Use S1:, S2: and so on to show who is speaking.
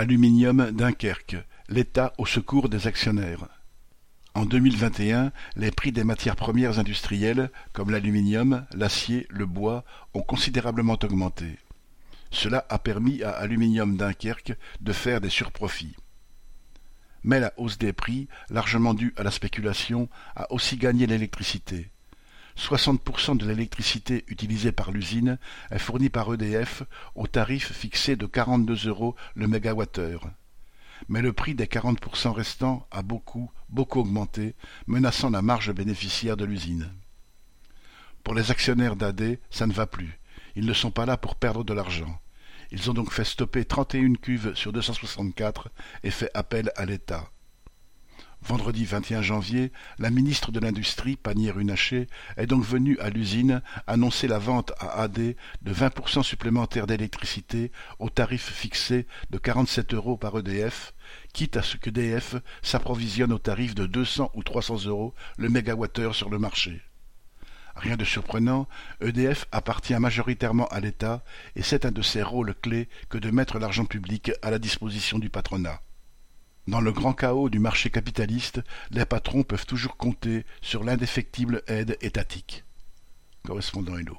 S1: Aluminium Dunkerque, l'État au secours des actionnaires. En 2021, les prix des matières premières industrielles, comme l'aluminium, l'acier, le bois, ont considérablement augmenté. Cela a permis à Aluminium Dunkerque de faire des surprofits. Mais la hausse des prix, largement due à la spéculation, a aussi gagné l'électricité. 60% de l'électricité utilisée par l'usine est fournie par EDF au tarif fixé de 42 euros le mégawattheure. Mais le prix des 40% restants a beaucoup, beaucoup augmenté, menaçant la marge bénéficiaire de l'usine. Pour les actionnaires d'AD, ça ne va plus. Ils ne sont pas là pour perdre de l'argent. Ils ont donc fait stopper 31 cuves sur 264 et fait appel à l'État. Vendredi 21 janvier, la ministre de l'Industrie, Pannier-Runacher, est donc venue à l'usine annoncer la vente à AD de 20% supplémentaires d'électricité au tarif fixé de 47 euros par EDF, quitte à ce que DF s'approvisionne au tarif de 200 ou 300 euros le mégawattheure sur le marché. Rien de surprenant, EDF appartient majoritairement à l'État et c'est un de ses rôles clés que de mettre l'argent public à la disposition du patronat. Dans le grand chaos du marché capitaliste, les patrons peuvent toujours compter sur l'indéfectible aide étatique. Correspondant Hello.